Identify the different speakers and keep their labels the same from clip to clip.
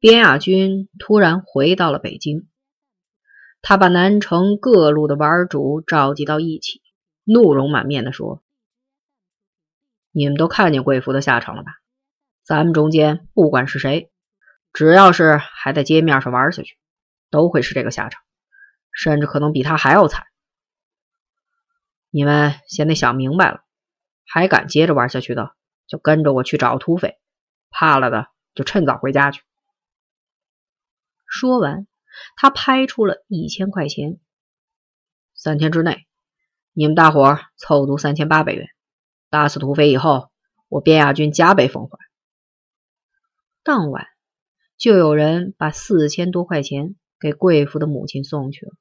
Speaker 1: 边亚军突然回到了北京，他把南城各路的玩主召集到一起，怒容满面的说：“你们都看见贵妇的下场了吧？咱们中间不管是谁，只要是还在街面上玩下去，都会是这个下场，甚至可能比他还要惨。你们先得想明白了，还敢接着玩下去的，就跟着我去找土匪；怕了的，就趁早回家去。”说完，他拍出了一千块钱。三天之内，你们大伙凑足三千八百元，打死土匪以后，我边亚军加倍奉还。当晚，就有人把四千多块钱给贵妇的母亲送去了，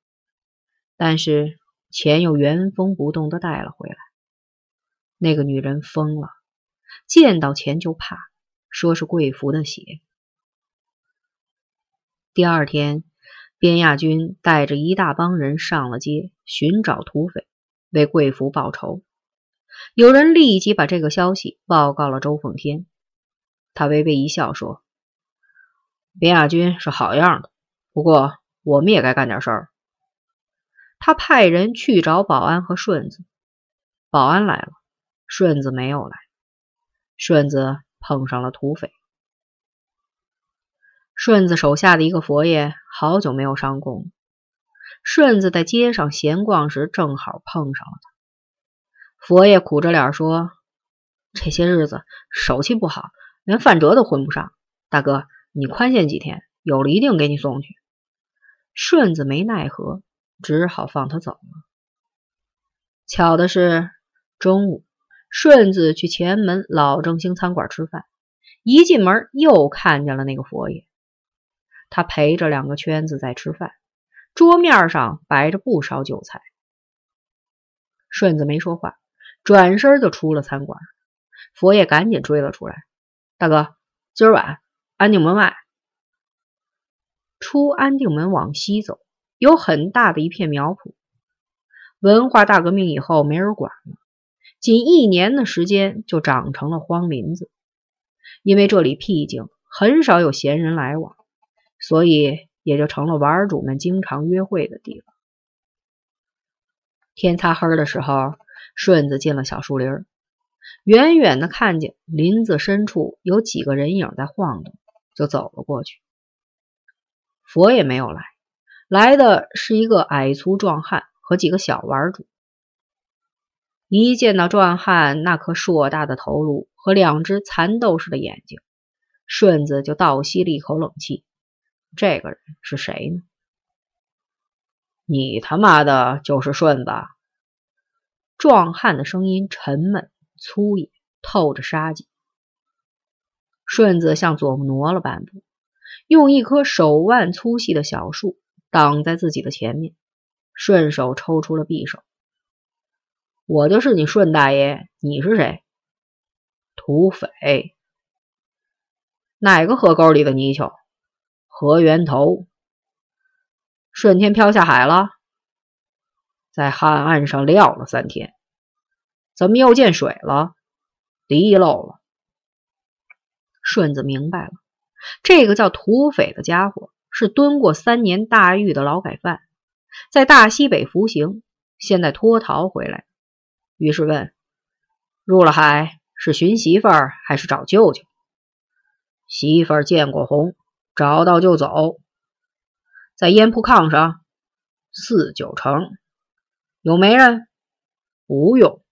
Speaker 1: 但是钱又原封不动的带了回来。那个女人疯了，见到钱就怕，说是贵妇的血。第二天，边亚军带着一大帮人上了街，寻找土匪，为贵福报仇。有人立即把这个消息报告了周奉天，他微微一笑说：“边亚军是好样的，不过我们也该干点事儿。”他派人去找保安和顺子，保安来了，顺子没有来。顺子碰上了土匪。顺子手下的一个佛爷好久没有上供，顺子在街上闲逛时正好碰上了他。佛爷苦着脸说：“这些日子手气不好，连饭辙都混不上。大哥，你宽限几天，有了一定给你送去。”顺子没奈何，只好放他走了。巧的是，中午顺子去前门老正兴餐馆吃饭，一进门又看见了那个佛爷。他陪着两个圈子在吃饭，桌面上摆着不少酒菜。顺子没说话，转身就出了餐馆。佛爷赶紧追了出来：“大哥，今儿晚安定门外。”出安定门往西走，有很大的一片苗圃。文化大革命以后没人管了，仅一年的时间就长成了荒林子。因为这里僻静，很少有闲人来往。所以也就成了玩主们经常约会的地方。天擦黑的时候，顺子进了小树林，远远的看见林子深处有几个人影在晃动，就走了过去。佛也没有来，来的是一个矮粗壮汉和几个小玩主。一见到壮汉那颗硕大的头颅和两只蚕豆似的眼睛，顺子就倒吸了一口冷气。这个人是谁呢？你他妈的就是顺子！壮汉的声音沉闷粗野，透着杀机。顺子向左挪了半步，用一棵手腕粗细的小树挡在自己的前面，顺手抽出了匕首。我就是你顺大爷，你是谁？土匪？哪个河沟里的泥鳅？河源头，顺天飘下海了，在汉岸上撂了三天，怎么又见水了？滴漏了。顺子明白了，这个叫土匪的家伙是蹲过三年大狱的劳改犯，在大西北服刑，现在脱逃回来，于是问：入了海是寻媳妇儿还是找舅舅？媳妇儿见过红。找到就走，在烟铺炕上，四九成。有媒人？不用。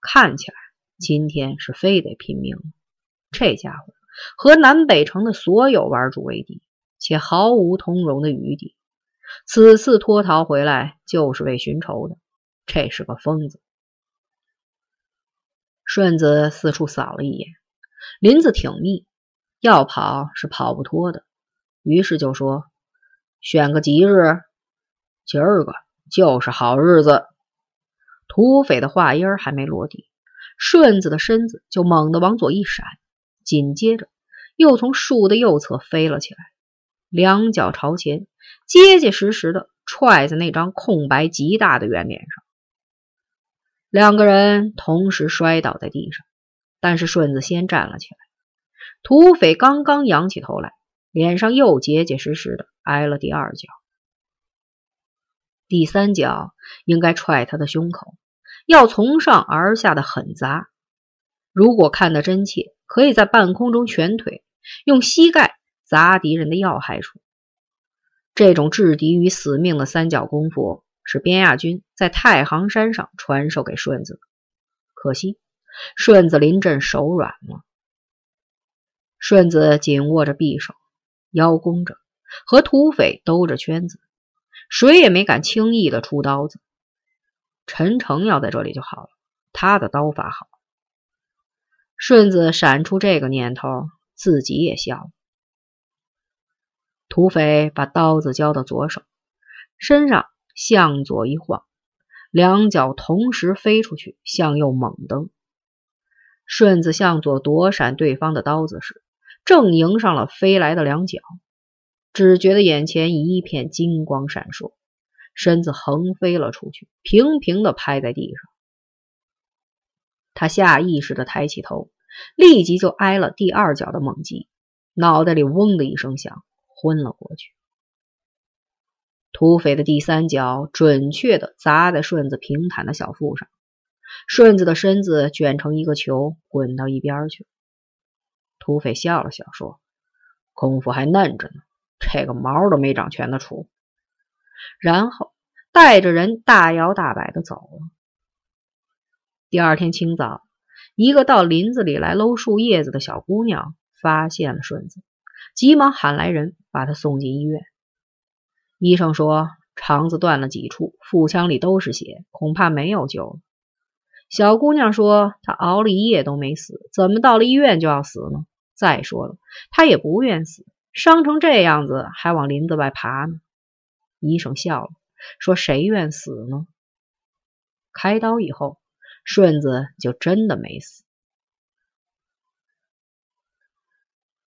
Speaker 1: 看起来今天是非得拼命。这家伙和南北城的所有玩主为敌，且毫无通融的余地。此次脱逃回来就是为寻仇的，这是个疯子。顺子四处扫了一眼，林子挺密。要跑是跑不脱的，于是就说：“选个吉日，今儿个就是好日子。”土匪的话音还没落地，顺子的身子就猛地往左一闪，紧接着又从树的右侧飞了起来，两脚朝前，结结实实的踹在那张空白极大的圆脸上。两个人同时摔倒在地上，但是顺子先站了起来。土匪刚刚仰起头来，脸上又结结实实的挨了第二脚。第三脚应该踹他的胸口，要从上而下的狠砸。如果看得真切，可以在半空中拳腿，用膝盖砸敌人的要害处。这种置敌于死命的三脚功夫，是边亚军在太行山上传授给顺子的。可惜顺子临阵手软了。顺子紧握着匕首，腰弓着，和土匪兜着圈子。谁也没敢轻易的出刀子。陈诚要在这里就好了，他的刀法好。顺子闪出这个念头，自己也笑了。土匪把刀子交到左手，身上向左一晃，两脚同时飞出去，向右猛蹬。顺子向左躲闪对方的刀子时，正迎上了飞来的两脚。只觉得眼前一片金光闪烁，身子横飞了出去，平平的拍在地上。他下意识的抬起头，立即就挨了第二脚的猛击，脑袋里嗡的一声响，昏了过去。土匪的第三脚准确的砸在顺子平坦的小腹上，顺子的身子卷成一个球，滚到一边去了。土匪笑了笑说：“功夫还嫩着呢。”这个毛都没长全的出，然后带着人大摇大摆的走了。第二天清早，一个到林子里来搂树叶子的小姑娘发现了顺子，急忙喊来人把他送进医院。医生说肠子断了几处，腹腔里都是血，恐怕没有救了。小姑娘说她熬了一夜都没死，怎么到了医院就要死呢？再说了，他也不愿死。伤成这样子，还往林子外爬呢。医生笑了，说：“谁愿死呢？”开刀以后，顺子就真的没死。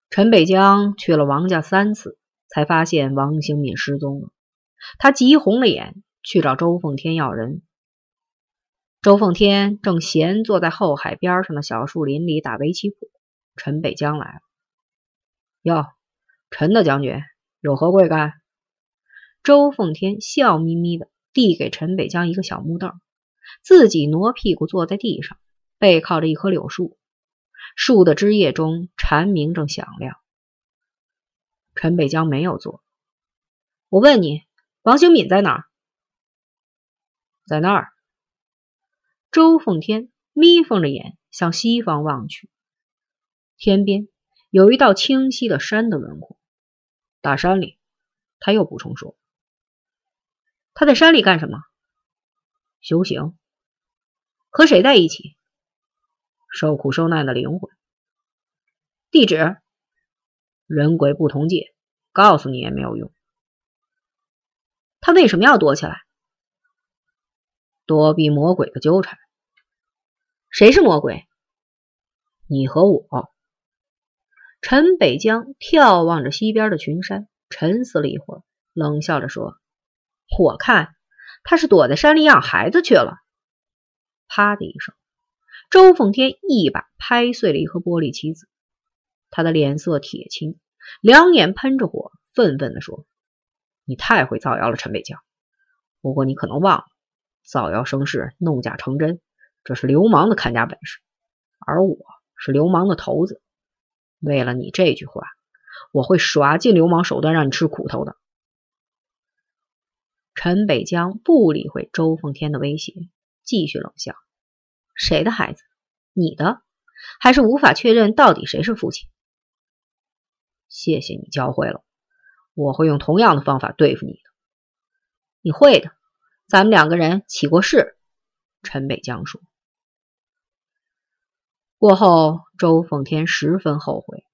Speaker 1: 陈北江去了王家三次，才发现王兴敏失踪了。他急红了眼，去找周凤天要人。周凤天正闲坐在后海边上的小树林里打围棋谱。陈北江来了，哟。陈大将军有何贵干？周凤天笑眯眯的递给陈北江一个小木凳，自己挪屁股坐在地上，背靠着一棵柳树，树的枝叶中蝉鸣正响亮。陈北江没有坐。我问你，王兴敏在哪儿？在那儿。周凤天眯缝着眼向西方望去，天边有一道清晰的山的轮廓。大山里，他又补充说：“他在山里干什么？修行。和谁在一起？受苦受难的灵魂。地址：人鬼不同界，告诉你也没有用。他为什么要躲起来？躲避魔鬼的纠缠。谁是魔鬼？你和我。”陈北江眺望着西边的群山，沉思了一会儿，冷笑着说：“我看他是躲在山里养孩子去了。”啪的一声，周凤天一把拍碎了一颗玻璃棋子。他的脸色铁青，两眼喷着火，愤愤地说：“你太会造谣了，陈北江！不过你可能忘了，造谣生事，弄假成真，这是流氓的看家本事，而我是流氓的头子。”为了你这句话，我会耍尽流氓手段让你吃苦头的。陈北江不理会周凤天的威胁，继续冷笑：“谁的孩子？你的？还是无法确认到底谁是父亲？”谢谢你教会了，我会用同样的方法对付你的。你会的，咱们两个人起过誓。”陈北江说。过后，周凤天十分后悔，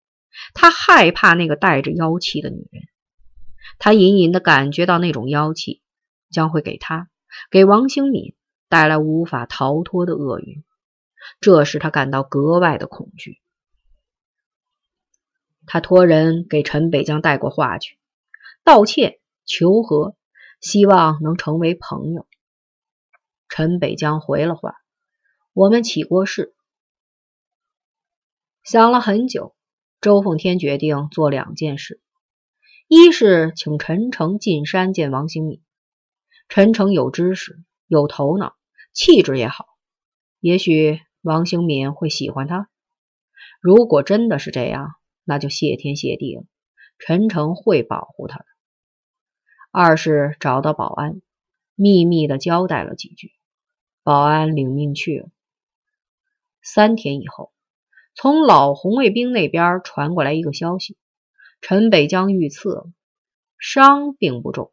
Speaker 1: 他害怕那个带着妖气的女人，他隐隐的感觉到那种妖气将会给他、给王兴敏带来无法逃脱的厄运，这使他感到格外的恐惧。他托人给陈北江带过话去，道歉、求和，希望能成为朋友。陈北江回了话：“我们起过誓。”想了很久，周凤天决定做两件事：一是请陈诚进山见王兴敏。陈诚有知识，有头脑，气质也好，也许王兴敏会喜欢他。如果真的是这样，那就谢天谢地了，陈诚会保护他的。二是找到保安，秘密的交代了几句，保安领命去了。三天以后，从老红卫兵那边传过来一个消息：陈北江遇刺了，伤并不重。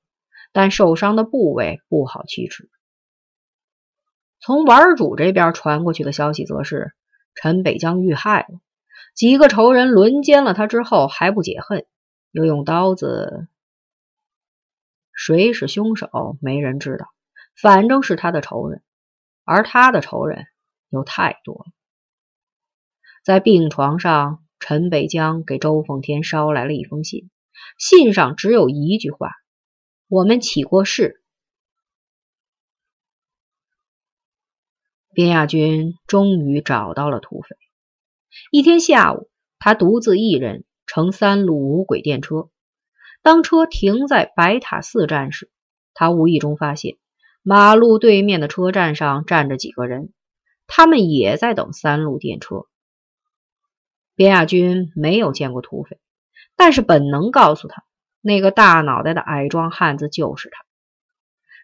Speaker 1: 但受伤的部位不好启齿。从玩主这边传过去的消息则是陈北江遇害了，几个仇人轮奸了他之后还不解恨，又用刀子。谁是凶手，没人知道，反正是他的仇人，而他的仇人又太多了。在病床上，陈北江给周凤天捎来了一封信，信上只有一句话。我们起过誓。边亚军终于找到了土匪。一天下午，他独自一人乘三路无轨电车。当车停在白塔寺站时，他无意中发现马路对面的车站上站着几个人，他们也在等三路电车。边亚军没有见过土匪，但是本能告诉他。那个大脑袋的矮壮汉子就是他，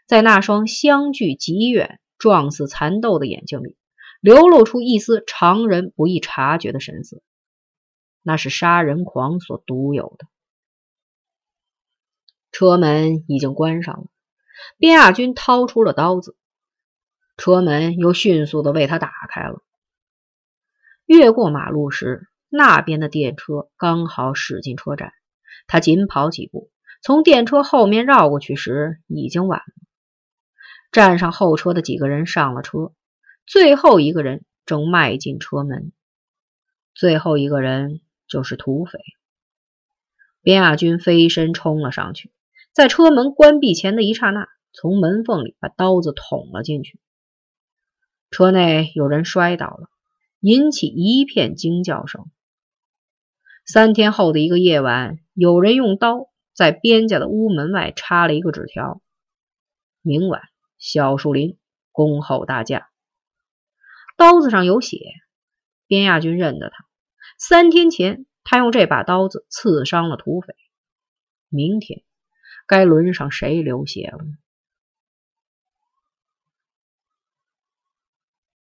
Speaker 1: 在那双相距极远、状似蚕豆的眼睛里，流露出一丝常人不易察觉的神色，那是杀人狂所独有的。车门已经关上了，边亚军掏出了刀子，车门又迅速的为他打开了。越过马路时，那边的电车刚好驶进车站。他紧跑几步，从电车后面绕过去时，已经晚了。站上后车的几个人上了车，最后一个人正迈进车门。最后一个人就是土匪。边亚军飞身冲了上去，在车门关闭前的一刹那，从门缝里把刀子捅了进去。车内有人摔倒了，引起一片惊叫声。三天后的一个夜晚，有人用刀在边家的屋门外插了一个纸条：“明晚小树林恭候大驾。”刀子上有血，边亚军认得他。三天前，他用这把刀子刺伤了土匪。明天，该轮上谁流血了？